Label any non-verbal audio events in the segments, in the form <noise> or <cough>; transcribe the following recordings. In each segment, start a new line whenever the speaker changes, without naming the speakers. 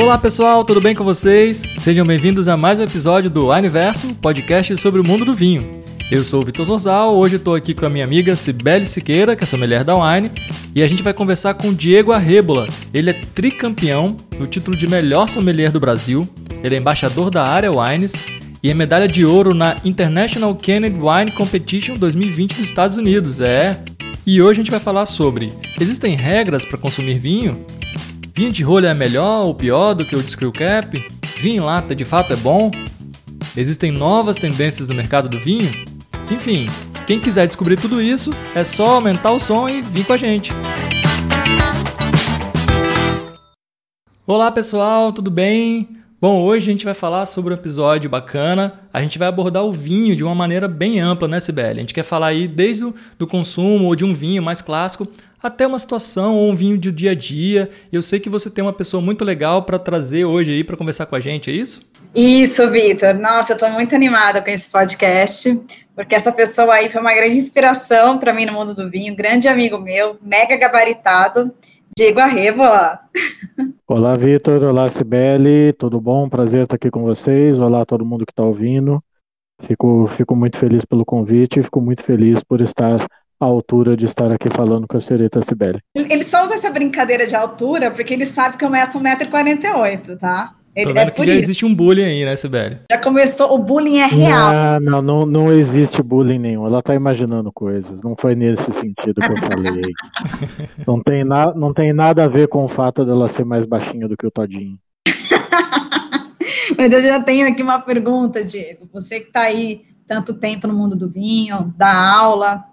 Olá pessoal, tudo bem com vocês? Sejam bem-vindos a mais um episódio do Universo, podcast sobre o mundo do vinho. Eu sou o Vitor Zorzal, hoje estou aqui com a minha amiga Cibele Siqueira, que é sommelier da Wine, e a gente vai conversar com Diego Arrebola. Ele é tricampeão no título de melhor sommelier do Brasil, ele é embaixador da área Wines e é medalha de ouro na International Kennedy Wine Competition 2020 dos Estados Unidos. É. E hoje a gente vai falar sobre: existem regras para consumir vinho? Vinho de rolha é melhor ou pior do que o de screw cap? Vinho em lata de fato é bom? Existem novas tendências no mercado do vinho? Enfim, quem quiser descobrir tudo isso, é só aumentar o som e vir com a gente. Olá pessoal, tudo bem? Bom, hoje a gente vai falar sobre um episódio bacana. A gente vai abordar o vinho de uma maneira bem ampla, né, Sibeli? A gente quer falar aí desde o do consumo ou de um vinho mais clássico até uma situação ou um vinho de dia a dia. Eu sei que você tem uma pessoa muito legal para trazer hoje aí para conversar com a gente, é isso?
Isso, Vitor. Nossa, eu estou muito animada com esse podcast, porque essa pessoa aí foi uma grande inspiração para mim no mundo do vinho, grande amigo meu, mega gabaritado, Diego Arrebola.
Olá, Vitor. Olá, Sibeli. Tudo bom? Prazer estar aqui com vocês. Olá, todo mundo que está ouvindo. Fico, fico muito feliz pelo convite e fico muito feliz por estar à altura de estar aqui falando com a senhorita Sibeli.
Ele só usa essa brincadeira de altura porque ele sabe que eu meço 1,48m, tá?
Ele, Tô vendo é que já isso. existe um bullying aí, né, Sibeli?
Já começou, o bullying é real.
Não, não, não, não existe bullying nenhum. Ela tá imaginando coisas. Não foi nesse sentido que eu falei. <laughs> não, tem na, não tem nada a ver com o fato dela ser mais baixinha do que o Todinho. <laughs>
Mas eu já tenho aqui uma pergunta, Diego. Você que está aí tanto tempo no mundo do vinho, dá aula,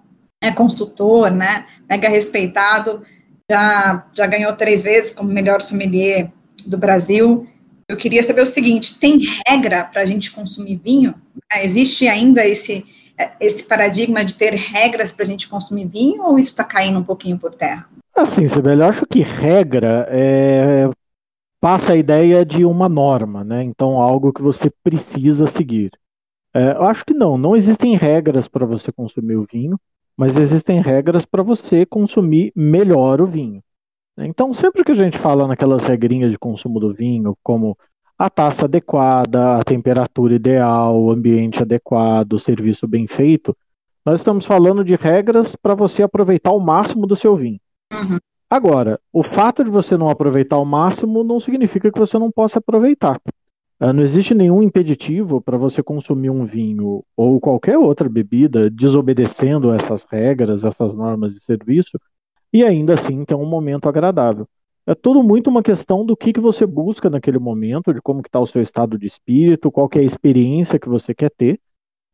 é consultor, né? Mega respeitado, já, já ganhou três vezes como melhor sommelier do Brasil. Eu queria saber o seguinte: tem regra para a gente consumir vinho? Ah, existe ainda esse, esse paradigma de ter regras para a gente consumir vinho ou isso está caindo um pouquinho por terra?
Assim, Sibeli, eu acho que regra é, passa a ideia de uma norma, né? Então, algo que você precisa seguir. É, eu acho que não, não existem regras para você consumir o vinho, mas existem regras para você consumir melhor o vinho. Então, sempre que a gente fala naquelas regrinhas de consumo do vinho, como a taça adequada, a temperatura ideal, o ambiente adequado, o serviço bem feito, nós estamos falando de regras para você aproveitar o máximo do seu vinho. Uhum. Agora, o fato de você não aproveitar o máximo não significa que você não possa aproveitar. Uh, não existe nenhum impeditivo para você consumir um vinho ou qualquer outra bebida desobedecendo essas regras, essas normas de serviço, e ainda assim ter um momento agradável. É tudo muito uma questão do que, que você busca naquele momento, de como está o seu estado de espírito, qual é a experiência que você quer ter,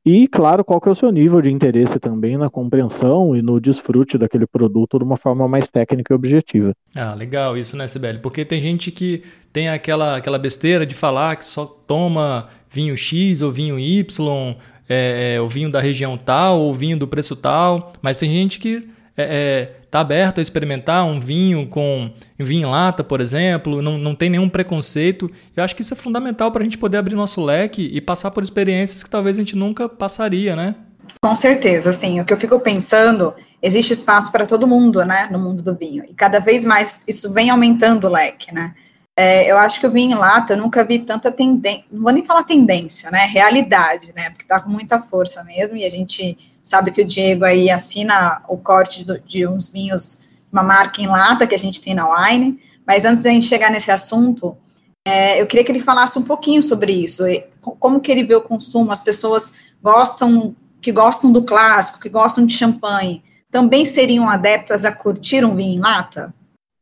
e, claro, qual que é o seu nível de interesse também na compreensão e no desfrute daquele produto de uma forma mais técnica e objetiva.
Ah, legal isso, né, Sibeli? Porque tem gente que tem aquela, aquela besteira de falar que só toma vinho X ou vinho Y, é, é, o vinho da região tal ou vinho do preço tal, mas tem gente que é, é, aberto a experimentar um vinho com vinho em lata, por exemplo, não, não tem nenhum preconceito. Eu acho que isso é fundamental para a gente poder abrir nosso leque e passar por experiências que talvez a gente nunca passaria, né?
Com certeza, assim, o que eu fico pensando, existe espaço para todo mundo, né, no mundo do vinho, e cada vez mais isso vem aumentando o leque, né, é, eu acho que o vinho em lata, eu nunca vi tanta tendência, não vou nem falar tendência, né? Realidade, né? Porque tá com muita força mesmo, e a gente sabe que o Diego aí assina o corte do, de uns vinhos, uma marca em lata que a gente tem na Wine. Mas antes de a gente chegar nesse assunto, é, eu queria que ele falasse um pouquinho sobre isso, como que ele vê o consumo, as pessoas gostam, que gostam do clássico, que gostam de champanhe, também seriam adeptas a curtir um vinho em lata?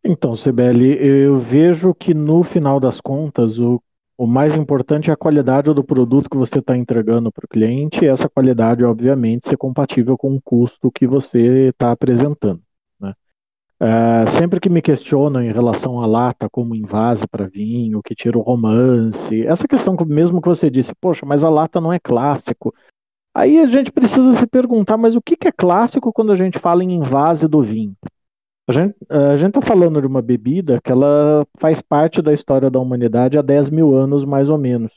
Então, Sibeli, eu vejo que no final das contas o, o mais importante é a qualidade do produto que você está entregando para o cliente e essa qualidade, obviamente, ser compatível com o custo que você está apresentando. Né? É, sempre que me questionam em relação à lata como invase para vinho, que tira o romance, essa questão mesmo que você disse, poxa, mas a lata não é clássico. Aí a gente precisa se perguntar, mas o que, que é clássico quando a gente fala em invase do vinho? A gente está falando de uma bebida que ela faz parte da história da humanidade há 10 mil anos, mais ou menos.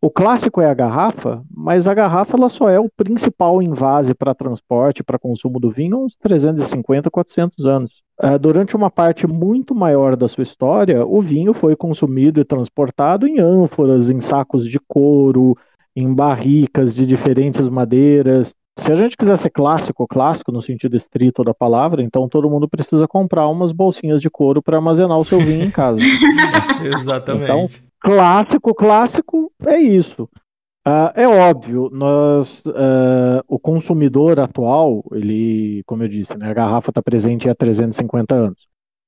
O clássico é a garrafa, mas a garrafa ela só é o principal invase para transporte, para consumo do vinho, uns 350, 400 anos. Uh, durante uma parte muito maior da sua história, o vinho foi consumido e transportado em ânforas, em sacos de couro, em barricas de diferentes madeiras. Se a gente quiser ser clássico, clássico no sentido estrito da palavra, então todo mundo precisa comprar umas bolsinhas de couro para armazenar o seu vinho em casa. <laughs>
Exatamente.
Então, clássico, clássico é isso. Uh, é óbvio, nós, uh, o consumidor atual, ele, como eu disse, né, a garrafa está presente há 350 anos.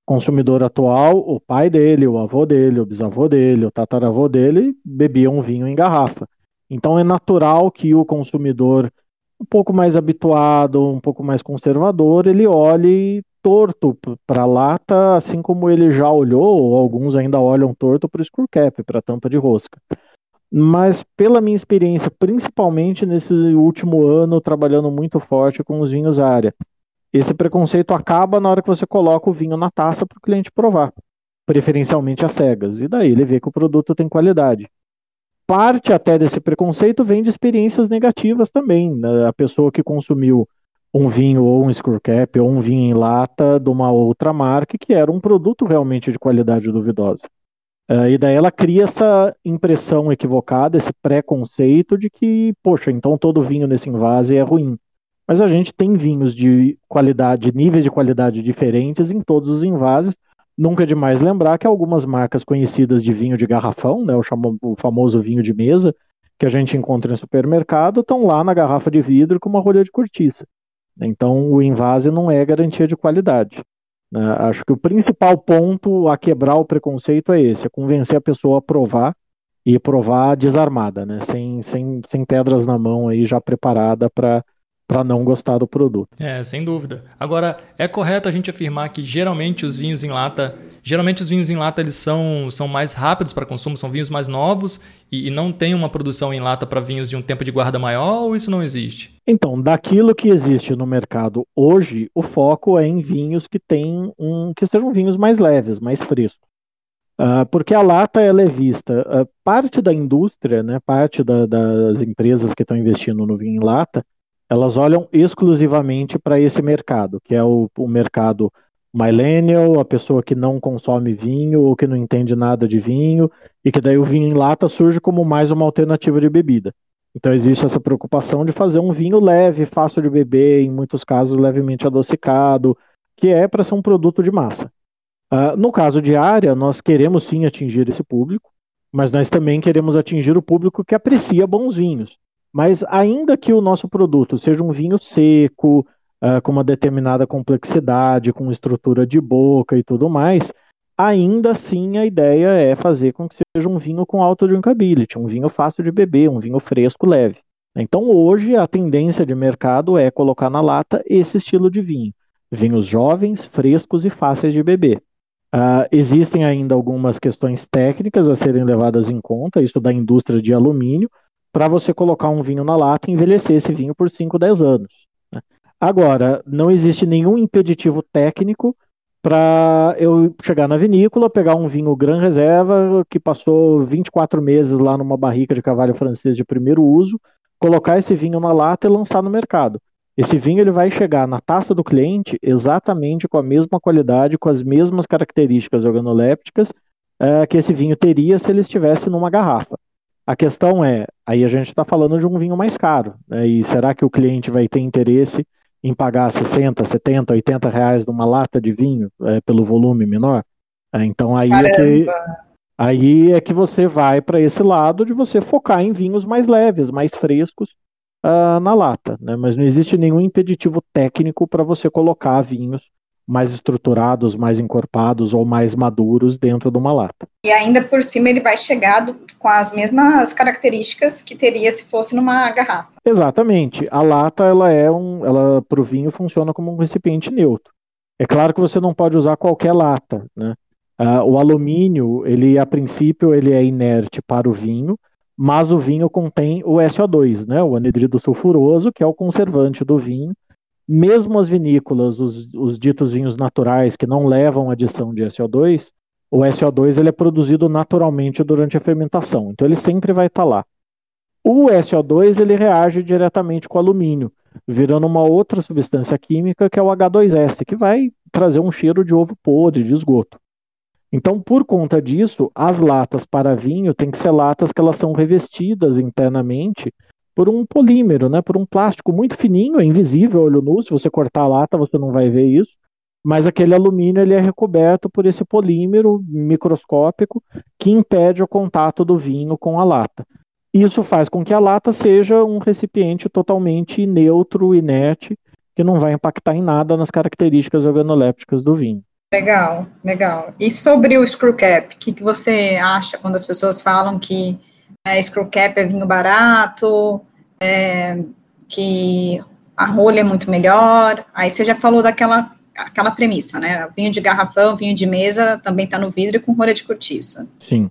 O consumidor atual, o pai dele, o avô dele, o bisavô dele, o tataravô dele, bebiam vinho em garrafa. Então é natural que o consumidor um pouco mais habituado, um pouco mais conservador, ele olhe torto para a lata, assim como ele já olhou, ou alguns ainda olham torto para o screw cap, para a tampa de rosca. Mas pela minha experiência, principalmente nesse último ano, trabalhando muito forte com os vinhos área, esse preconceito acaba na hora que você coloca o vinho na taça para o cliente provar, preferencialmente às cegas. E daí ele vê que o produto tem qualidade parte até desse preconceito vem de experiências negativas também. Né? A pessoa que consumiu um vinho ou um screw cap ou um vinho em lata de uma outra marca que era um produto realmente de qualidade duvidosa. Uh, e daí ela cria essa impressão equivocada, esse preconceito de que, poxa, então todo vinho nesse invase é ruim. Mas a gente tem vinhos de qualidade, níveis de qualidade diferentes em todos os invases, Nunca é demais lembrar que algumas marcas conhecidas de vinho de garrafão, né, o, chamo, o famoso vinho de mesa, que a gente encontra em supermercado, estão lá na garrafa de vidro com uma rolha de cortiça. Então, o invase não é garantia de qualidade. Né? Acho que o principal ponto a quebrar o preconceito é esse: é convencer a pessoa a provar e provar desarmada, né? sem, sem, sem pedras na mão aí já preparada para para não gostar do produto.
É, sem dúvida. Agora, é correto a gente afirmar que geralmente os vinhos em lata, geralmente os vinhos em lata eles são, são mais rápidos para consumo, são vinhos mais novos e, e não tem uma produção em lata para vinhos de um tempo de guarda maior ou isso não existe?
Então, daquilo que existe no mercado hoje, o foco é em vinhos que tem um, que sejam vinhos mais leves, mais frescos. Uh, porque a lata ela é vista, uh, parte da indústria, né, parte da, das empresas que estão investindo no vinho em lata, elas olham exclusivamente para esse mercado, que é o, o mercado millennial, a pessoa que não consome vinho ou que não entende nada de vinho, e que daí o vinho em lata surge como mais uma alternativa de bebida. Então existe essa preocupação de fazer um vinho leve, fácil de beber, em muitos casos levemente adocicado, que é para ser um produto de massa. Uh, no caso de área, nós queremos sim atingir esse público, mas nós também queremos atingir o público que aprecia bons vinhos. Mas ainda que o nosso produto seja um vinho seco, uh, com uma determinada complexidade, com estrutura de boca e tudo mais, ainda assim a ideia é fazer com que seja um vinho com alto drinkability, um vinho fácil de beber, um vinho fresco, leve. Então hoje a tendência de mercado é colocar na lata esse estilo de vinho. Vinhos jovens, frescos e fáceis de beber. Uh, existem ainda algumas questões técnicas a serem levadas em conta, isso da indústria de alumínio, para você colocar um vinho na lata e envelhecer esse vinho por 5, 10 anos. Né? Agora, não existe nenhum impeditivo técnico para eu chegar na vinícola, pegar um vinho Gran Reserva que passou 24 meses lá numa barrica de cavalho francês de primeiro uso, colocar esse vinho na lata e lançar no mercado. Esse vinho ele vai chegar na taça do cliente exatamente com a mesma qualidade, com as mesmas características organolépticas uh, que esse vinho teria se ele estivesse numa garrafa. A questão é, aí a gente está falando de um vinho mais caro, né? e será que o cliente vai ter interesse em pagar 60, 70, 80 reais numa lata de vinho é, pelo volume menor? É, então aí é, que, aí é que você vai para esse lado de você focar em vinhos mais leves, mais frescos uh, na lata, né? mas não existe nenhum impeditivo técnico para você colocar vinhos mais estruturados, mais encorpados ou mais maduros dentro de uma lata.
E ainda por cima ele vai chegar com as mesmas características que teria se fosse numa garrafa.
Exatamente. A lata ela é um, ela para o vinho funciona como um recipiente neutro. É claro que você não pode usar qualquer lata, né? Uh, o alumínio, ele a princípio ele é inerte para o vinho, mas o vinho contém o SO2, né? O anidrido sulfuroso, que é o conservante do vinho mesmo as vinícolas, os, os, ditos vinhos naturais que não levam adição de SO2, o SO2 ele é produzido naturalmente durante a fermentação, então ele sempre vai estar tá lá. O SO2 ele reage diretamente com o alumínio, virando uma outra substância química que é o H2S, que vai trazer um cheiro de ovo podre, de esgoto. Então, por conta disso, as latas para vinho têm que ser latas que elas são revestidas internamente por um polímero, né, por um plástico muito fininho, é invisível olho nu, se você cortar a lata você não vai ver isso, mas aquele alumínio ele é recoberto por esse polímero microscópico que impede o contato do vinho com a lata. Isso faz com que a lata seja um recipiente totalmente neutro, inerte, que não vai impactar em nada nas características organolépticas do vinho.
Legal, legal. E sobre o screw cap, o que, que você acha quando as pessoas falam que é, screw cap é vinho barato, é, que a rolha é muito melhor? Aí você já falou daquela aquela premissa, né? Vinho de garrafão, vinho de mesa também está no vidro com rolha de cortiça.
Sim.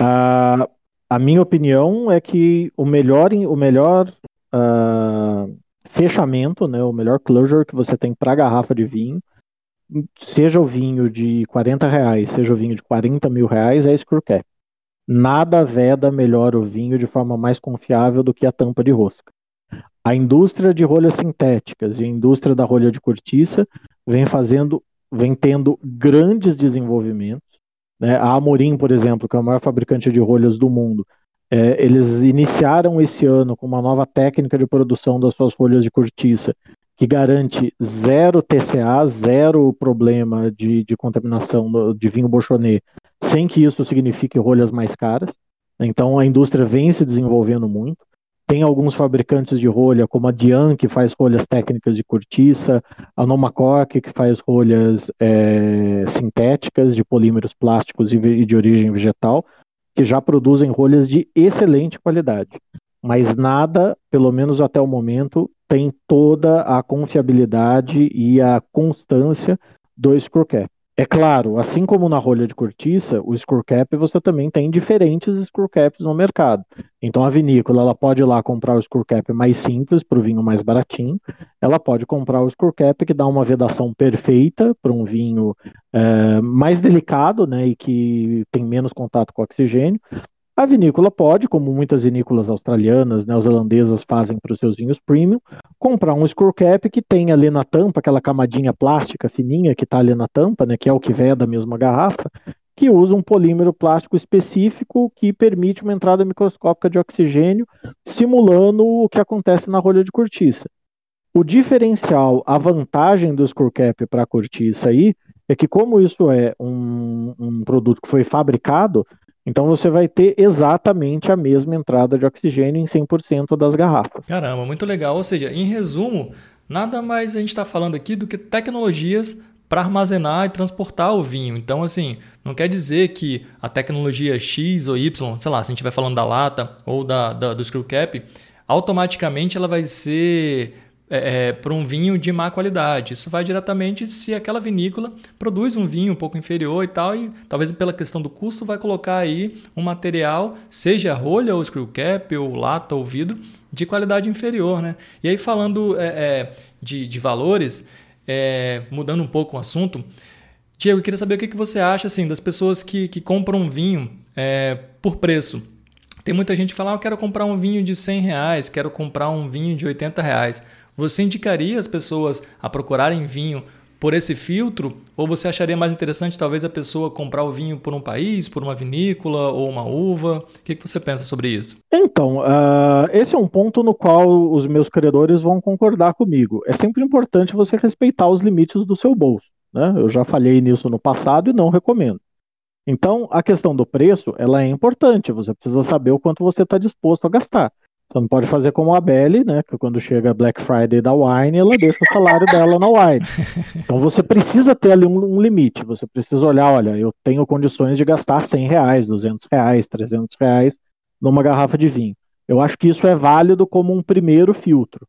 Uh, a minha opinião é que o melhor, o melhor uh, fechamento, né, o melhor closure que você tem para garrafa de vinho, seja o vinho de 40 reais, seja o vinho de 40 mil reais, é screw cap. Nada veda melhor o vinho de forma mais confiável do que a tampa de rosca. A indústria de rolhas sintéticas e a indústria da rolha de cortiça vem fazendo, vem tendo grandes desenvolvimentos né? A Amorim, por exemplo, que é o maior fabricante de rolhas do mundo, é, eles iniciaram esse ano com uma nova técnica de produção das suas rolhas de cortiça, que garante zero TCA, zero problema de, de contaminação de vinho Bochonnet, sem que isso signifique rolhas mais caras. Então a indústria vem se desenvolvendo muito. Tem alguns fabricantes de rolha, como a Dian, que faz rolhas técnicas de cortiça, a Nomacoque, que faz rolhas é, sintéticas de polímeros plásticos e de origem vegetal, que já produzem rolhas de excelente qualidade. Mas nada, pelo menos até o momento, tem toda a confiabilidade e a constância do screw cap. É claro, assim como na rolha de cortiça, o screw cap você também tem diferentes screw caps no mercado. Então a vinícola ela pode ir lá comprar o screw cap mais simples para o vinho mais baratinho. Ela pode comprar o screw cap que dá uma vedação perfeita para um vinho é, mais delicado, né, e que tem menos contato com oxigênio. A vinícola pode, como muitas vinícolas australianas, neozelandesas fazem para os seus vinhos premium, comprar um screw cap que tem ali na tampa, aquela camadinha plástica fininha que está ali na tampa, né, que é o que vem da mesma garrafa, que usa um polímero plástico específico que permite uma entrada microscópica de oxigênio, simulando o que acontece na rolha de cortiça. O diferencial, a vantagem do screw cap para a cortiça aí, é que como isso é um, um produto que foi fabricado, então você vai ter exatamente a mesma entrada de oxigênio em 100% das garrafas.
Caramba, muito legal. Ou seja, em resumo, nada mais a gente está falando aqui do que tecnologias para armazenar e transportar o vinho. Então, assim, não quer dizer que a tecnologia X ou Y, sei lá, se a gente estiver falando da lata ou da, da, do screw cap, automaticamente ela vai ser é, é, para um vinho de má qualidade. Isso vai diretamente se aquela vinícola produz um vinho um pouco inferior e tal, e talvez pela questão do custo vai colocar aí um material, seja rolha ou screw cap, ou lata ou vidro, de qualidade inferior. Né? E aí falando é, é de, de, valores, é, mudando um pouco o assunto, Diego, eu queria saber o que, você acha assim, das pessoas que, que compram vinho é, por preço. Tem muita gente que fala, ah, eu quero comprar um vinho de 100 reais, quero comprar um vinho de 80 reais. Você indicaria as pessoas a procurarem vinho por esse filtro? Ou você acharia mais interessante talvez a pessoa comprar o vinho por um país, por uma vinícola ou uma uva? O que, que você pensa sobre isso?
Então, uh, esse é um ponto no qual os meus credores vão concordar comigo. É sempre importante você respeitar os limites do seu bolso. Né? Eu já falei nisso no passado e não recomendo. Então, a questão do preço, ela é importante. Você precisa saber o quanto você está disposto a gastar. Você não pode fazer como a Belly, né? Que quando chega Black Friday da Wine, ela deixa o salário dela na Wine. <laughs> Então você precisa ter ali um, um, limite. Você precisa olhar, olha, eu tenho condições de gastar 100 reais, 200 reais, 300 reais numa garrafa de vinho. Eu acho que isso é válido como um primeiro filtro.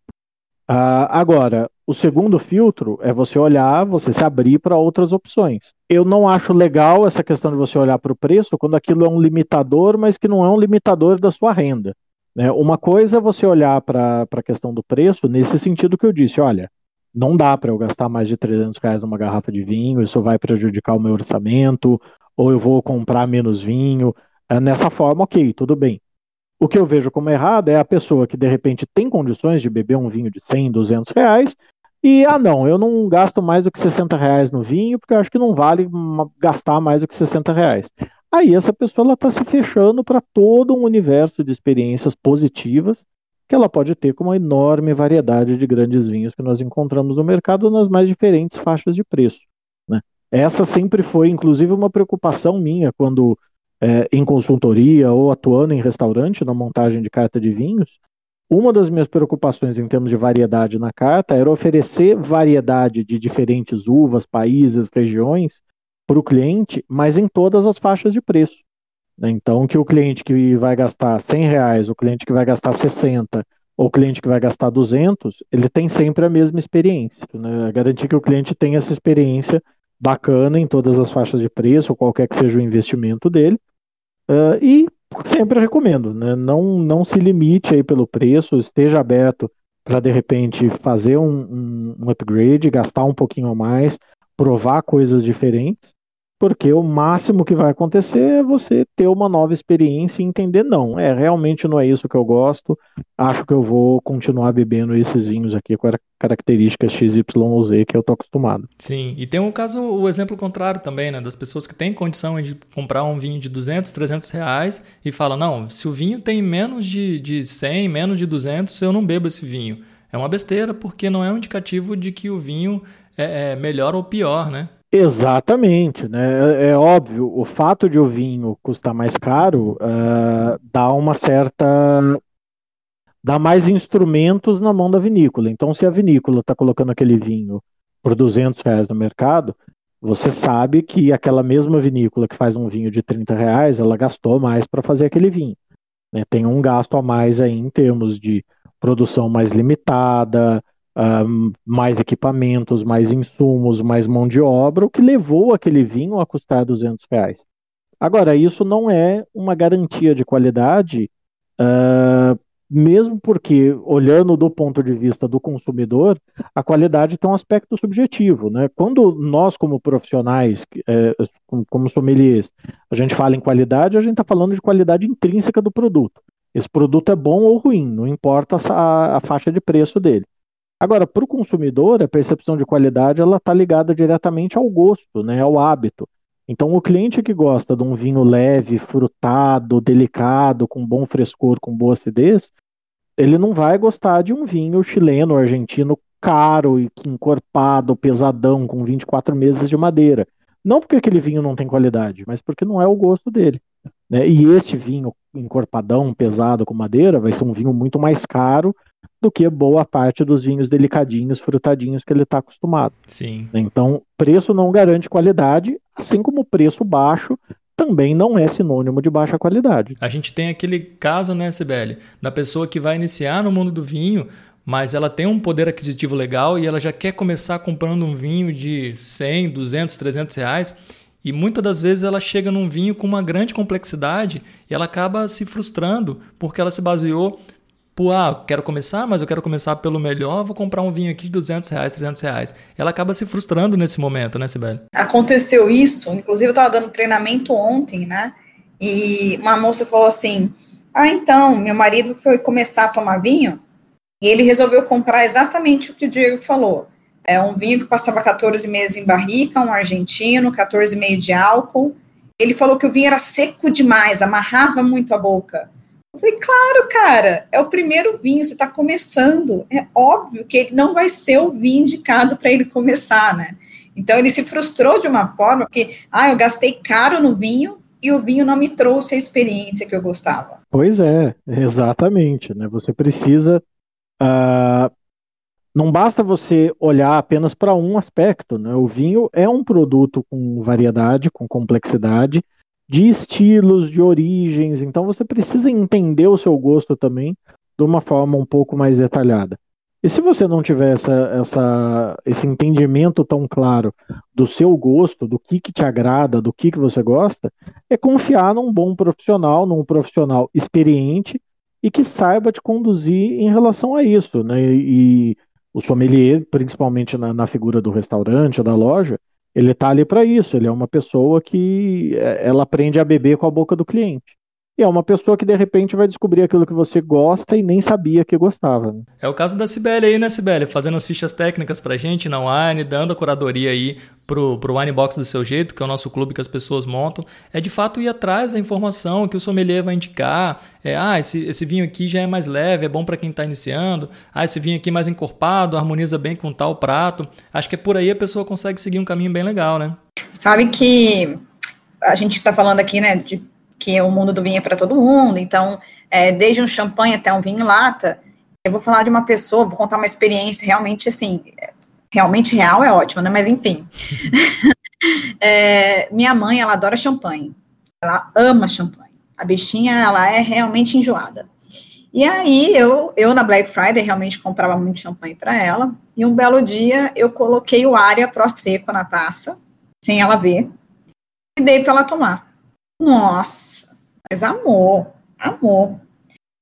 Uh, agora, o segundo filtro é você olhar, você se abrir para outras opções. Eu não acho legal essa questão de você olhar para o preço quando aquilo é um limitador, mas que não é um limitador da sua renda. Né? Uma coisa é você olhar para a questão do preço nesse sentido que eu disse, olha, não dá para eu gastar mais de 300 reais numa garrafa de vinho, isso vai prejudicar o meu orçamento, ou eu vou comprar menos vinho. É, nessa forma, ok, tudo bem. O que eu vejo como errado é a pessoa que de repente tem condições de beber um vinho de 100, 200 reais e, ah não, eu não gasto mais do que 60 reais no vinho porque eu acho que não vale gastar mais do que 60 reais. Aí essa pessoa está se fechando para todo um universo de experiências positivas que ela pode ter com uma enorme variedade de grandes vinhos que nós encontramos no mercado nas mais diferentes faixas de preço. Né? Essa sempre foi, inclusive, uma preocupação minha quando é, em consultoria ou atuando em restaurante na montagem de carta de vinhos. Uma das minhas preocupações em termos de variedade na carta era oferecer variedade de diferentes uvas, países, regiões para o cliente, mas em todas as faixas de preço. Então, que o cliente que vai gastar 100 reais, o cliente que vai gastar 60, ou o cliente que vai gastar 200, ele tem sempre a mesma experiência. Né? Garantir que o cliente tenha essa experiência bacana em todas as faixas de preço, ou qualquer que seja o investimento dele. Uh, e sempre recomendo, né? não, não se limite aí pelo preço, esteja aberto para de repente fazer um, um, um upgrade, gastar um pouquinho a mais, provar coisas diferentes porque o máximo que vai acontecer é você ter uma nova experiência e entender, não, é realmente não é isso que eu gosto, acho que eu vou continuar bebendo esses vinhos aqui com características XYZ que eu tô acostumado.
Sim, e tem um caso, o exemplo contrário também, né, das pessoas que têm condição de comprar um vinho de 200, 300 reais e falam, não, se o vinho tem menos de, de 100, menos de 200, eu não bebo esse vinho. É uma besteira porque não é um indicativo de que o vinho é, é melhor ou pior, né?
Exatamente, né? É, é, óbvio, o fato de o vinho custar mais caro uh, dá uma certa. dá mais instrumentos na mão da vinícola. Então, se a vinícola está colocando aquele vinho por 200 reais no mercado, você sabe que aquela mesma vinícola que faz um vinho de 30 reais, ela gastou mais para fazer aquele vinho. Né? Tem um gasto a mais aí em termos de produção mais limitada, mais equipamentos, mais insumos, mais mão de obra, o que levou aquele vinho a custar 200 reais. Agora, isso não é uma garantia de qualidade, uh, mesmo porque, olhando do ponto de vista do consumidor, a qualidade tem um aspecto subjetivo. Né? Quando nós, como profissionais, é, como sommeliers, a gente fala em qualidade, a gente está falando de qualidade intrínseca do produto. Esse produto é bom ou ruim, não importa a, a faixa de preço dele. Agora, para o consumidor, a percepção de qualidade ela está ligada diretamente ao gosto, né, ao hábito. Então, o cliente que gosta de um vinho leve, frutado, delicado, com bom frescor, com boa acidez, ele não vai gostar de um vinho chileno, argentino caro e encorpado, pesadão, com 24 meses de madeira. Não porque aquele vinho não tem qualidade, mas porque não é o gosto dele. Né? E este vinho encorpadão, pesado, com madeira, vai ser um vinho muito mais caro do que boa parte dos vinhos delicadinhos, frutadinhos que ele está acostumado.
Sim.
Então, preço não garante qualidade, assim como preço baixo também não é sinônimo de baixa qualidade.
A gente tem aquele caso, né, Sibeli, da pessoa que vai iniciar no mundo do vinho, mas ela tem um poder aquisitivo legal e ela já quer começar comprando um vinho de 100, 200, 300 reais. E muitas das vezes ela chega num vinho com uma grande complexidade e ela acaba se frustrando porque ela se baseou por, ah, quero começar, mas eu quero começar pelo melhor, vou comprar um vinho aqui de 200 reais, 300 reais. Ela acaba se frustrando nesse momento, né, Sibeli?
Aconteceu isso, inclusive eu estava dando treinamento ontem, né, e uma moça falou assim, ah, então, meu marido foi começar a tomar vinho e ele resolveu comprar exatamente o que o Diego falou. É um vinho que passava 14 meses em barrica, um argentino, 14,5 de álcool. Ele falou que o vinho era seco demais, amarrava muito a boca. Eu falei, claro, cara, é o primeiro vinho, você está começando. É óbvio que ele não vai ser o vinho indicado para ele começar, né? Então ele se frustrou de uma forma, porque, ah, eu gastei caro no vinho e o vinho não me trouxe a experiência que eu gostava.
Pois é, exatamente, né? Você precisa. Uh, não basta você olhar apenas para um aspecto, né? O vinho é um produto com variedade, com complexidade, de estilos, de origens. Então você precisa entender o seu gosto também de uma forma um pouco mais detalhada. E se você não tiver essa, essa, esse entendimento tão claro do seu gosto, do que, que te agrada, do que, que você gosta, é confiar num bom profissional, num profissional experiente e que saiba te conduzir em relação a isso. Né? E, o sommelier, principalmente na, na figura do restaurante ou da loja, ele está ali para isso. Ele é uma pessoa que é, ela aprende a beber com a boca do cliente. E é uma pessoa que de repente vai descobrir aquilo que você gosta e nem sabia que gostava. Né?
É o caso da Cibele aí, né, Cibele? Fazendo as fichas técnicas pra gente na Wine, dando a curadoria aí pro, pro Wine Box do seu jeito, que é o nosso clube que as pessoas montam. É de fato ir atrás da informação que o sommelier vai indicar. É, ah, esse, esse vinho aqui já é mais leve, é bom para quem está iniciando. Ah, esse vinho aqui mais encorpado, harmoniza bem com tal prato. Acho que é por aí a pessoa consegue seguir um caminho bem legal, né?
Sabe que a gente está falando aqui, né, de que o mundo do vinho é para todo mundo, então, é, desde um champanhe até um vinho em lata, eu vou falar de uma pessoa, vou contar uma experiência realmente, assim, realmente real é ótimo, né, mas enfim. <laughs> é, minha mãe, ela adora champanhe, ela ama champanhe, a bichinha, ela é realmente enjoada. E aí, eu, eu na Black Friday realmente comprava muito champanhe para ela, e um belo dia eu coloquei o Aria Pro Seco na taça, sem ela ver, e dei para ela tomar. Nossa, mas amor, amor.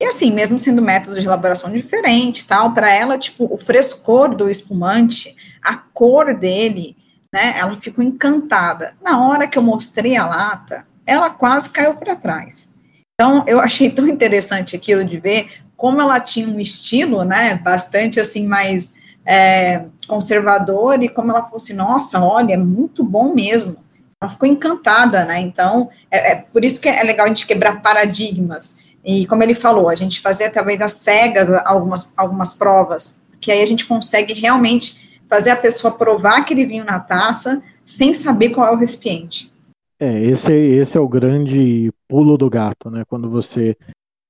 E assim, mesmo sendo método de elaboração diferente, tal, para ela, tipo, o frescor do espumante, a cor dele, né, ela ficou encantada. Na hora que eu mostrei a lata, ela quase caiu para trás. Então, eu achei tão interessante aquilo de ver como ela tinha um estilo, né, bastante assim, mais é, conservador, e como ela fosse, nossa, olha, é muito bom mesmo ela ficou encantada, né? Então, é, é, por isso que é legal a gente quebrar paradigmas. E como ele falou, a gente fazer talvez as cegas algumas, algumas provas, que aí a gente consegue realmente fazer a pessoa provar aquele vinho na taça sem saber qual é o recipiente.
É, esse, esse é o grande pulo do gato, né? Quando você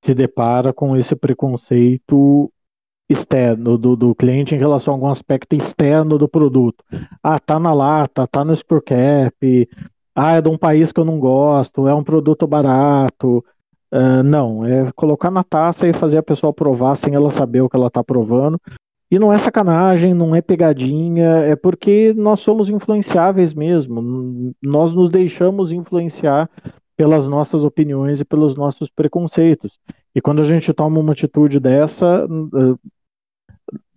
se depara com esse preconceito externo do, do cliente em relação a algum aspecto externo do produto. Ah, tá na lata, tá no Spur Cap, ah, é de um país que eu não gosto, é um produto barato. Uh, não, é colocar na taça e fazer a pessoa provar sem ela saber o que ela está provando. E não é sacanagem, não é pegadinha, é porque nós somos influenciáveis mesmo. Nós nos deixamos influenciar pelas nossas opiniões e pelos nossos preconceitos. E quando a gente toma uma atitude dessa,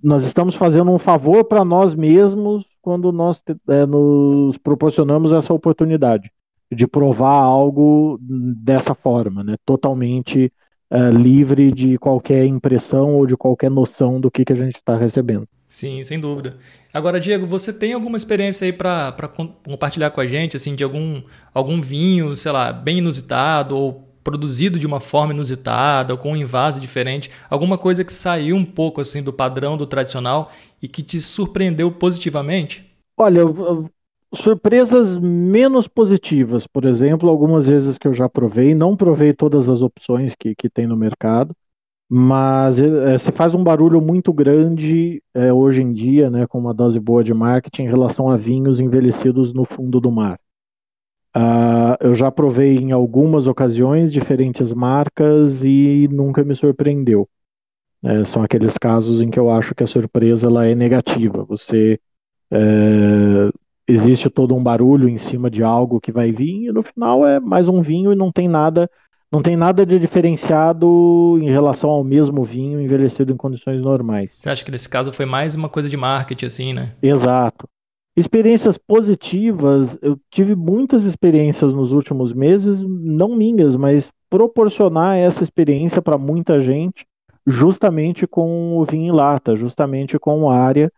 nós estamos fazendo um favor para nós mesmos quando nós é, nos proporcionamos essa oportunidade de provar algo dessa forma, né? totalmente é, livre de qualquer impressão ou de qualquer noção do que, que a gente está recebendo.
Sim, sem dúvida. Agora, Diego, você tem alguma experiência aí para compartilhar com a gente, assim, de algum, algum vinho, sei lá, bem inusitado ou produzido de uma forma inusitada ou com um invase diferente, alguma coisa que saiu um pouco assim do padrão do tradicional e que te surpreendeu positivamente?
Olha, surpresas menos positivas, por exemplo, algumas vezes que eu já provei, não provei todas as opções que, que tem no mercado, mas é, se faz um barulho muito grande é, hoje em dia, né, com uma dose boa de marketing em relação a vinhos envelhecidos no fundo do mar. Uh, eu já provei em algumas ocasiões diferentes marcas e nunca me surpreendeu. É, são aqueles casos em que eu acho que a surpresa ela é negativa. Você é, existe todo um barulho em cima de algo que vai vir e no final é mais um vinho e não tem nada não tem nada de diferenciado em relação ao mesmo vinho envelhecido em condições normais.
Você acha que nesse caso foi mais uma coisa de marketing assim, né?
Exato. Experiências positivas, eu tive muitas experiências nos últimos meses, não minhas, mas proporcionar essa experiência para muita gente, justamente com o vinho em lata, justamente com a área,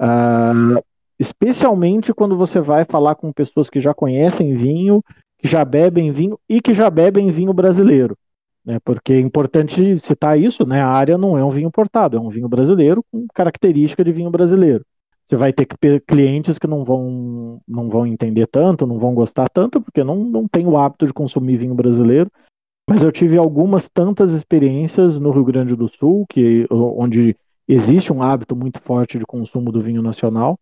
uh, especialmente quando você vai falar com pessoas que já conhecem vinho, que já bebem vinho e que já bebem vinho brasileiro. Né, porque é importante citar isso, né? A área não é um vinho importado, é um vinho brasileiro com característica de vinho brasileiro. Você vai ter clientes que não vão, não vão entender tanto, não vão gostar tanto, porque não, não tem o hábito de consumir vinho brasileiro. Mas eu tive algumas tantas experiências no Rio Grande do Sul, que, onde existe um hábito muito forte de consumo do vinho nacional,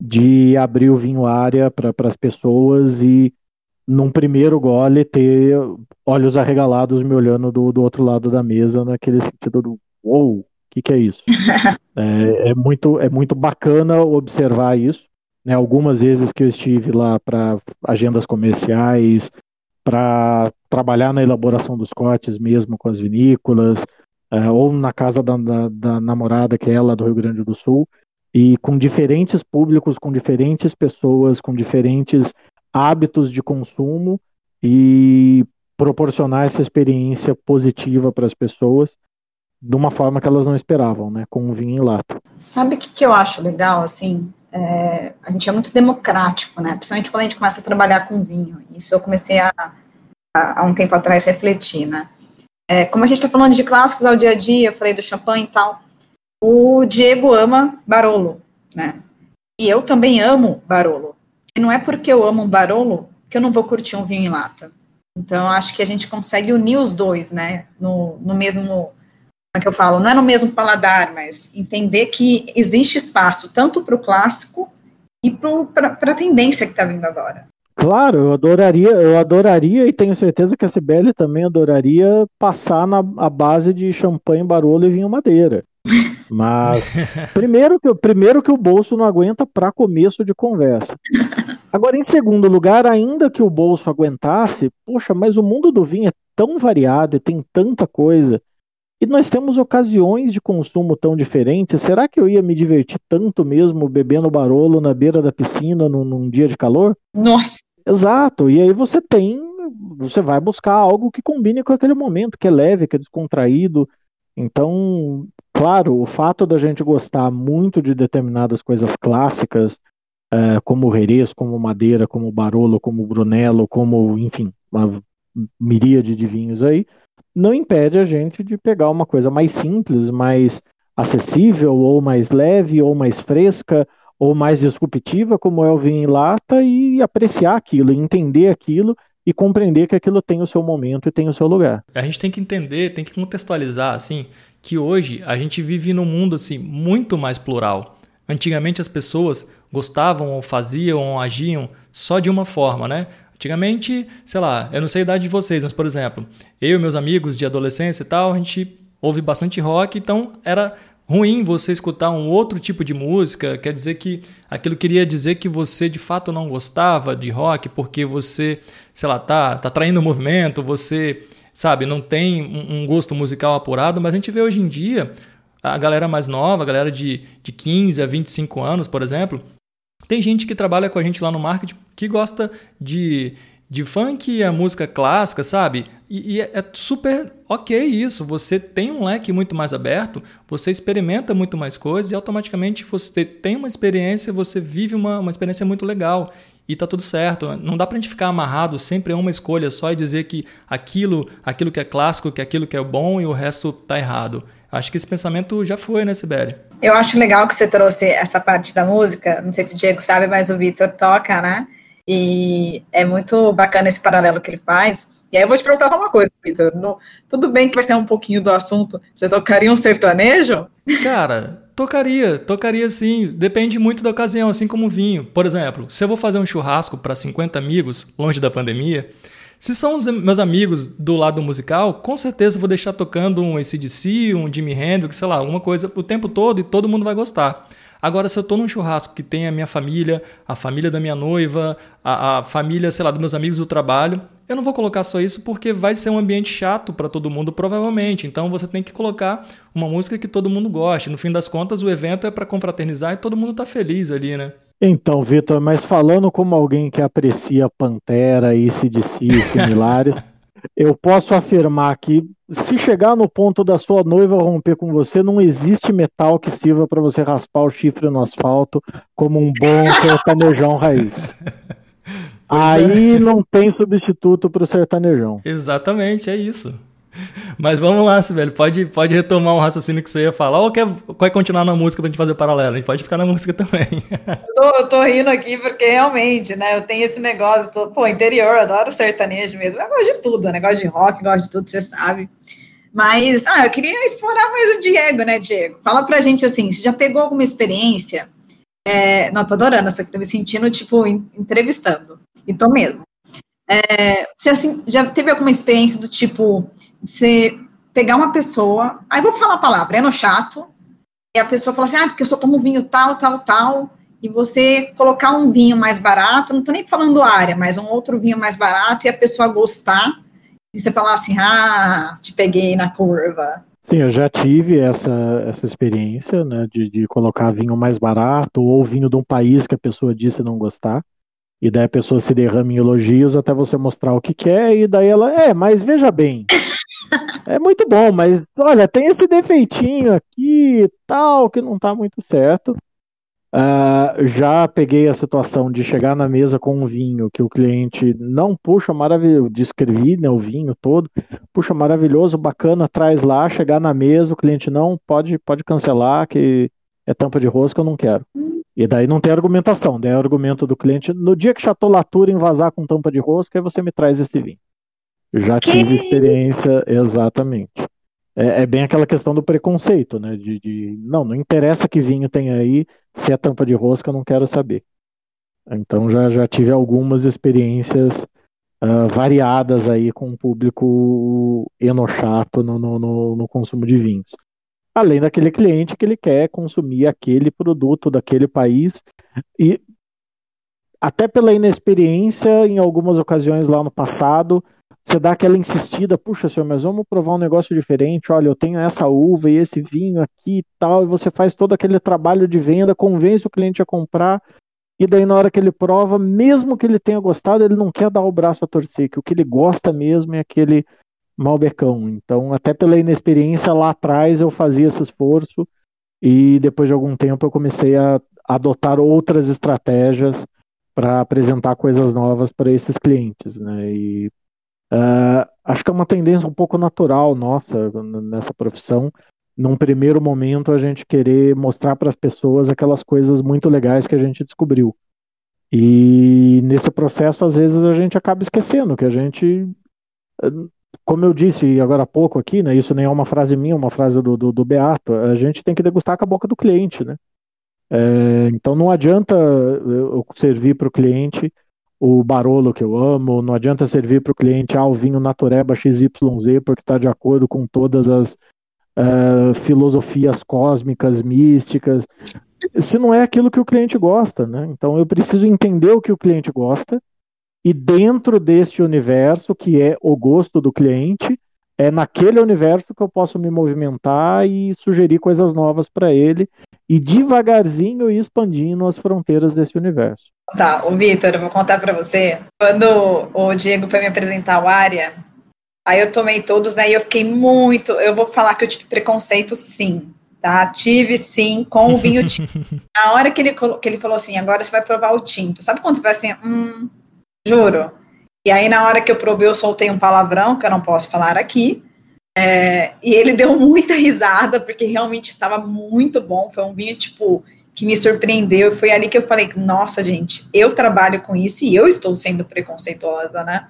de abrir o vinho área para as pessoas e, num primeiro gole, ter olhos arregalados me olhando do, do outro lado da mesa, naquele sentido do uou, wow, que, que é isso? <laughs> é, é, muito, é muito bacana observar isso. Né? Algumas vezes que eu estive lá para agendas comerciais, para trabalhar na elaboração dos cortes mesmo com as vinícolas, é, ou na casa da, da, da, namorada, que é ela do Rio Grande do Sul, e com diferentes públicos, com diferentes pessoas, com diferentes hábitos de consumo, e proporcionar essa experiência positiva para as pessoas de uma forma que elas não esperavam, né? Com o vinho em lata.
Sabe o que, que eu acho legal, assim? É, a gente é muito democrático, né? Principalmente quando a gente começa a trabalhar com vinho. Isso eu comecei a, há um tempo atrás, refletir, né? É, como a gente está falando de clássicos ao dia a dia, eu falei do champanhe e tal, o Diego ama Barolo, né? E eu também amo Barolo. E não é porque eu amo um Barolo que eu não vou curtir um vinho em lata. Então, acho que a gente consegue unir os dois, né? No, no mesmo é que eu falo, não é no mesmo paladar, mas entender que existe espaço tanto para o clássico e para a tendência que está vindo agora.
Claro, eu adoraria, eu adoraria e tenho certeza que a Sibeli também adoraria passar na a base de champanhe, barolo e vinho madeira. <laughs> Mas primeiro que, primeiro que o bolso não aguenta para começo de conversa. Agora, em segundo lugar, ainda que o bolso aguentasse, poxa, mas o mundo do vinho é tão variado e tem tanta coisa. E nós temos ocasiões de consumo tão diferentes. Será que eu ia me divertir tanto mesmo bebendo barolo na beira da piscina num, num dia de calor?
Nossa!
Exato. E aí você tem, você vai buscar algo que combine com aquele momento, que é leve, que é descontraído. Então, claro, o fato da gente gostar muito de determinadas coisas clássicas, é, como o Jerez, como Madeira, como Barolo, como Brunello, como, enfim, uma miríade de vinhos aí, não impede a gente de pegar uma coisa mais simples, mais acessível, ou mais leve, ou mais fresca, ou mais disruptiva, como é o vinho em lata, e apreciar aquilo, entender aquilo e compreender que aquilo tem o seu momento e tem o seu lugar.
A gente tem que entender, tem que contextualizar assim, que hoje a gente vive num mundo assim muito mais plural. Antigamente as pessoas gostavam ou faziam ou agiam só de uma forma, né? Antigamente, sei lá, eu não sei a idade de vocês, mas por exemplo, eu e meus amigos de adolescência e tal, a gente ouve bastante rock, então era ruim você escutar um outro tipo de música, quer dizer que aquilo queria dizer que você de fato não gostava de rock porque você, sei lá, tá, tá traindo o movimento, você, sabe, não tem um, um gosto musical apurado, mas a gente vê hoje em dia a galera mais nova, a galera de, de 15 a 25 anos, por exemplo, tem gente que trabalha com a gente lá no marketing que gosta de, de funk e a música clássica, sabe? E, e é, é super ok isso. Você tem um leque muito mais aberto, você experimenta muito mais coisas e automaticamente você tem uma experiência, você vive uma, uma experiência muito legal e tá tudo certo. Não dá pra gente ficar amarrado sempre a uma escolha só e dizer que aquilo, aquilo que é clássico, que aquilo que é bom e o resto tá errado. Acho que esse pensamento já foi, né, Sibeli?
Eu acho legal que você trouxe essa parte da música. Não sei se o Diego sabe, mas o Vitor toca, né? E é muito bacana esse paralelo que ele faz. E aí eu vou te perguntar só uma coisa, Vitor. Tudo bem que vai ser um pouquinho do assunto. Você tocaria um sertanejo?
Cara, tocaria, tocaria sim. Depende muito da ocasião, assim como vinho. Por exemplo, se eu vou fazer um churrasco para 50 amigos, longe da pandemia, se são os meus amigos do lado musical, com certeza vou deixar tocando um ACDC, um Jimi Hendrix, sei lá, alguma coisa o tempo todo e todo mundo vai gostar. Agora, se eu estou num churrasco que tem a minha família, a família da minha noiva, a, a, família, sei lá, dos meus amigos do trabalho, eu não vou colocar só isso porque vai ser um ambiente chato para todo mundo, provavelmente. Então, você tem que colocar uma música que todo mundo goste. No fim das contas, o evento é para confraternizar e todo mundo está feliz ali, né?
Então, Vitor, mas falando como alguém que aprecia Pantera, ICDC e similares, <laughs> eu posso afirmar que se chegar no ponto da sua noiva romper com você, não existe metal que sirva para você raspar o chifre no asfalto como um bom sertanejão raiz. <laughs> Pois Aí é. não tem substituto para o sertanejão.
Exatamente, é isso. <laughs> Mas vamos lá, Sibeli, pode, pode retomar um raciocínio que você ia falar ou quer, quer continuar na música pra gente fazer o paralelo? A gente pode ficar na música <laughs> também.
eu, tô, eu tô rindo aqui porque realmente, né, eu tenho esse negócio, tô, pô, interior, adoro sertanejo mesmo, eu gosto de tudo, né, gosto de rock, gosto de tudo, você sabe. Mas, ah, eu queria explorar mais o Diego, né, Diego? Fala pra gente assim, você já pegou alguma experiência? É, não, tô adorando, só que tô me sentindo, tipo, entrevistando. E tô mesmo. É, você assim, já teve alguma experiência do tipo, você pegar uma pessoa, aí vou falar a palavra, é no chato, e a pessoa fala assim, ah, porque eu só tomo vinho tal, tal, tal, e você colocar um vinho mais barato, não tô nem falando área, mas um outro vinho mais barato, e a pessoa gostar, e você falar assim, ah, te peguei na curva.
Sim, eu já tive essa, essa experiência, né, de, de colocar vinho mais barato, ou vinho de um país que a pessoa disse não gostar, E daí a pessoa se derrama em elogios até você mostrar o que quer, e daí ela, é, mas veja bem, é muito bom, mas olha, tem esse defeitinho aqui tal, que não tá muito certo. Uh, já peguei a situação de chegar na mesa com um vinho que o cliente não puxa maravilhoso, descrevi né, o vinho todo, puxa maravilhoso, bacana, traz lá, chegar na mesa, o cliente não pode, pode cancelar, que é tampa de rosca, eu não quero. E daí não tem argumentação, daí é argumento do cliente, no dia que chatolatura invasar com tampa de rosca, aí você me traz esse vinho. Já que... tive experiência, exatamente. É, é, bem aquela questão do preconceito, né? De, de, não, não interessa que vinho tem aí, se é tampa de rosca, eu não quero saber. Então já, já tive algumas experiências uh, variadas aí com o público enochato no, no, no, no consumo de vinhos. Além daquele cliente que ele quer consumir aquele produto daquele país e até pela inexperiência, em algumas ocasiões lá no passado, você dá aquela insistida, puxa senhor, mas vamos provar um negócio diferente, olha, eu tenho essa uva e esse vinho aqui e tal, e você faz todo aquele trabalho de venda, convence o cliente a comprar, e daí na hora que ele prova, mesmo que ele tenha gostado, ele não quer dar o braço a torcer, que o que ele gosta mesmo é aquele malbecão. Então, até pela inexperiência lá atrás eu fazia esse esforço, e depois de algum tempo eu comecei a adotar outras estratégias para apresentar coisas novas para esses clientes, né? E acho que é uma tendência um pouco natural nossa nessa profissão. Num primeiro momento, a gente querer mostrar para as pessoas aquelas coisas muito legais que a gente descobriu. E nesse processo, às vezes, a gente acaba esquecendo que a gente, como eu disse agora há pouco aqui, né, isso nem é uma frase minha, é uma frase do, do, do Beato, a gente tem que degustar com a boca do cliente. Né? É, então não adianta eu servir para o cliente o Barolo que eu amo, não adianta servir para o cliente ah, o vinho Natureba XYZ porque está de acordo com todas as uh, filosofias cósmicas, místicas, se não é aquilo que o cliente gosta, né? Então eu preciso entender o que o cliente gosta e dentro deste universo que é o gosto do cliente, é naquele universo que eu posso me movimentar e sugerir coisas novas para ele e devagarzinho ir expandindo as fronteiras desse universo.
Tá, o Vitor, eu vou contar para você. Quando o Diego foi me apresentar o área, aí eu tomei todos, né? E eu fiquei muito. Eu vou falar que eu tive preconceito, sim. Tá? Tive sim com o vinho tinto. <laughs> Na hora que ele, que ele falou assim, agora você vai provar o tinto. Sabe quando você vai assim, hum, juro. E aí, na hora que eu provei, eu soltei um palavrão, que eu não posso falar aqui. É, e ele deu <laughs> muita risada, porque realmente estava muito bom. Foi um vinho, tipo, que me surpreendeu. Foi ali que eu falei, nossa, gente, eu trabalho com isso e eu estou sendo preconceituosa, né?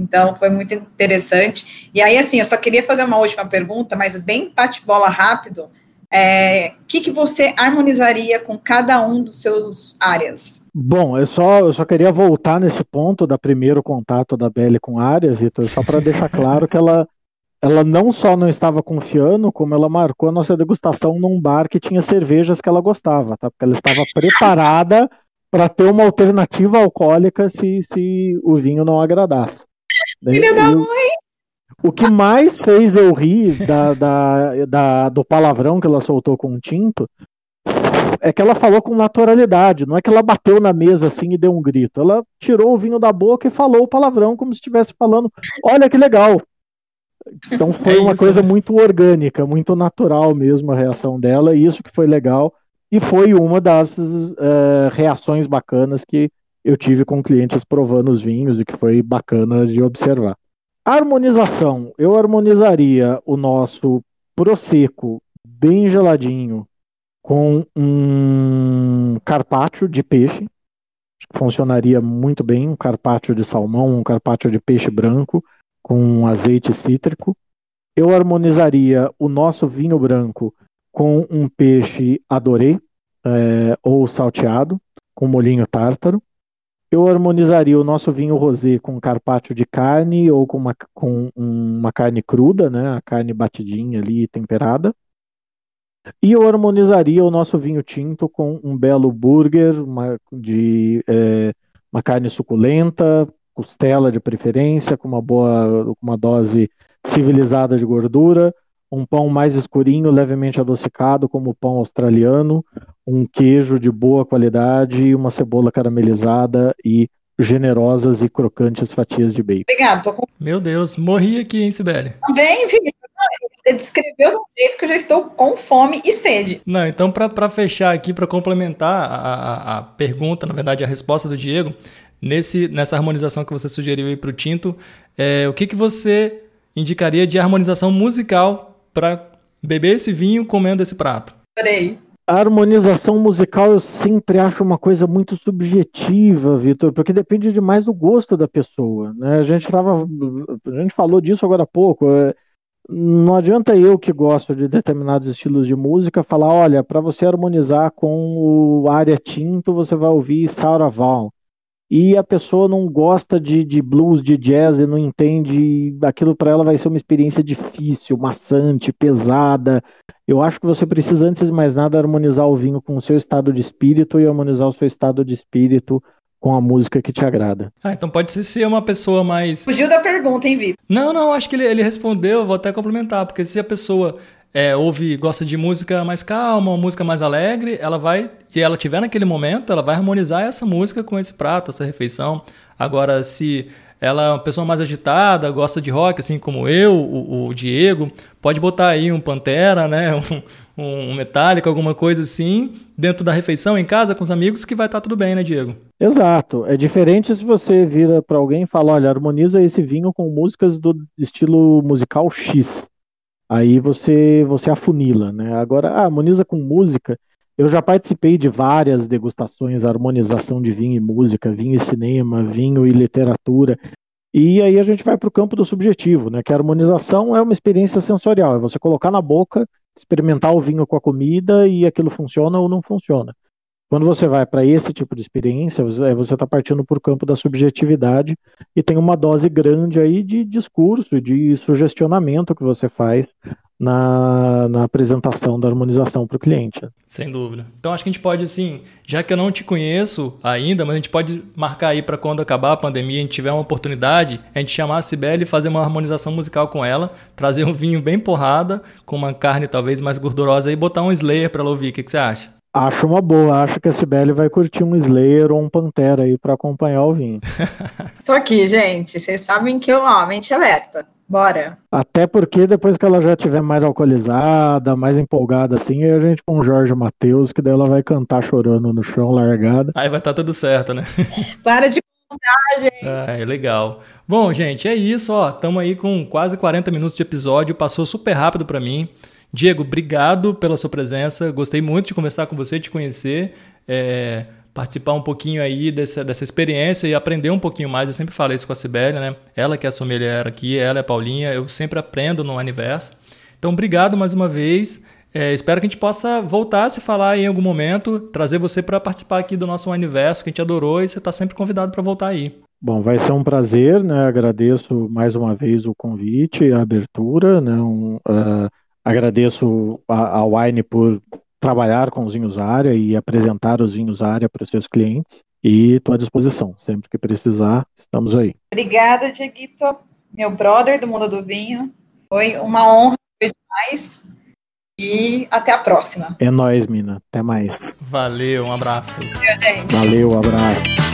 Então, foi muito interessante. E aí, assim, eu só queria fazer uma última pergunta, mas bem bate-bola rápido. O é, que, que você harmonizaria com cada um dos seus áreas?
Bom, eu só, eu só queria voltar nesse ponto da primeiro contato da Belle com áreas, Vitor, só para deixar claro que ela ela não só não estava confiando, como ela marcou a nossa degustação num bar que tinha cervejas que ela gostava, tá? Porque ela estava <laughs> preparada para ter uma alternativa alcoólica se, se o vinho não agradasse.
Filha da mãe!
O que mais fez eu rir da, da, da, do palavrão que ela soltou com o tinto é que ela falou com naturalidade, não é que ela bateu na mesa assim e deu um grito. Ela tirou o vinho da boca e falou o palavrão como se estivesse falando: Olha que legal, então <laughs> foi é uma coisa né? muito orgânica, muito natural mesmo a reação dela, e isso que foi legal. E foi uma das uh, reações bacanas que eu tive com clientes provando os vinhos e que foi bacana de observar. harmonização, eu harmonizaria o nosso prosecco bem geladinho com um carpaccio de peixe, funcionaria muito bem, um carpaccio de salmão, um carpaccio de peixe branco, com azeite cítrico. Eu harmonizaria o nosso vinho branco com um peixe adorê é, ou salteado, com molinho tártaro. Eu harmonizaria o nosso vinho rosé com carpaccio de carne ou com uma, com uma carne cruda, né, a carne batidinha ali, temperada. E eu harmonizaria o nosso vinho tinto com um belo burger uma, de é, uma carne suculenta, costela de preferência, com uma boa, uma dose civilizada de gordura, um pão mais escurinho, levemente adocicado, como o pão australiano, um queijo de boa qualidade, uma cebola caramelizada e generosas e crocantes fatias de bacon.
Obrigado, tô com...
Meu Deus, morri aqui, hein, Sibeli?
Também, Vitor. Você descreveu de um jeito que eu já estou com fome e sede.
Não, então para fechar aqui, para complementar a, a, a, pergunta, na verdade a resposta do Diego, nesse, nessa harmonização que você sugeriu aí para o tinto, é, o que, que você indicaria de harmonização musical para beber esse vinho comendo esse prato?
Adorei.
A harmonização musical eu sempre acho uma coisa muito subjetiva, Vitor, porque depende demais do gosto da pessoa. Né? A gente tava, a gente falou disso agora há pouco. É, não adianta eu que gosto de determinados estilos de música falar, olha, para você harmonizar com o área tinto, você vai ouvir Sauraval e a pessoa não gosta de, de blues, de jazz e não entende, aquilo para ela vai ser uma experiência difícil, maçante, pesada. Eu acho que você precisa, antes de mais nada, harmonizar o vinho com o seu estado de espírito e harmonizar o seu estado de espírito com a música que te agrada.
Ah, então pode ser uma pessoa mais.
Fugiu da pergunta, hein, Vitor?
Não, não, acho que ele, ele respondeu, vou até complementar, porque se a pessoa é, ouve, gosta de música mais calma, uma música mais alegre, ela vai, se ela tiver naquele momento, ela vai harmonizar essa música com esse prato, essa refeição. Agora, se ela é uma pessoa mais agitada, gosta de rock, assim como eu, o, o Diego, pode botar aí um Pantera, né, <laughs> um, um Metallica, alguma coisa assim, dentro da refeição, em casa, com os amigos, que vai estar tá tudo bem, né, Diego?
Exato. É diferente se você vira para alguém e fala, olha, harmoniza esse vinho com músicas do estilo musical X aí você você afunila, né? Agora, ah, harmoniza com música. Eu já participei de várias degustações, harmonização de vinho e música, vinho e cinema, vinho e literatura. E aí a gente vai para o campo do subjetivo, né? Que a harmonização é uma experiência sensorial, é você colocar na boca, experimentar o vinho com a comida e aquilo funciona ou não funciona. Quando você vai para esse tipo de experiência, você está partindo por campo da subjetividade e tem uma dose grande aí de discurso, de sugestionamento que você faz na, na apresentação da harmonização para o cliente.
Sem dúvida. Então acho que a gente pode, assim, já que eu não te conheço ainda, mas a gente pode marcar aí para quando acabar a pandemia, a gente tiver uma oportunidade, a gente chamar a Cibele e fazer uma harmonização musical com ela, trazer um vinho bem porrada, com uma carne talvez mais gordurosa e botar um Slayer para ela ouvir. O que, que você acha?
Acho uma boa, acho que a Sibeli vai curtir um Slayer ou um Pantera aí para acompanhar o vinho. <laughs>
Tô aqui, gente. Vocês sabem que eu, ó, mente aberta. Bora.
Até porque depois que ela já estiver mais alcoolizada, mais empolgada assim, a gente com o Jorge Matheus, que daí ela vai cantar chorando no chão, largada.
Aí vai estar tá tudo certo, né? <laughs>
Para de contar, gente.
Ah, é legal. Bom, gente, é isso, ó. Estamos aí com quase 40 minutos de episódio, passou super rápido para mim. Diego, obrigado pela sua presença. Gostei muito de conversar com você, de conhecer, é, participar um pouquinho aí dessa, dessa experiência e aprender um pouquinho mais. Eu sempre falei isso com a Sibélia, né? Ela que é a sommelier aqui, ela é a Paulinha. Eu sempre aprendo no universo. Então, obrigado mais uma vez. É, espero que a gente possa voltar a se falar em algum momento, trazer você para participar aqui do nosso universo, que a gente adorou e você está sempre convidado para voltar aí.
Bom, vai ser um prazer, né? Agradeço mais uma vez o convite, a abertura, né? Um, uh Agradeço a, Wine por trabalhar com os vinhos área e apresentar os vinhos área para os seus clientes. E estou à disposição. Sempre que precisar, estamos aí.
Obrigada, Dieguito, meu brother do mundo do vinho. Foi uma honra demais. E até a próxima.
É nóis, Mina. Até mais.
Valeu, um abraço.
Valeu, um abraço.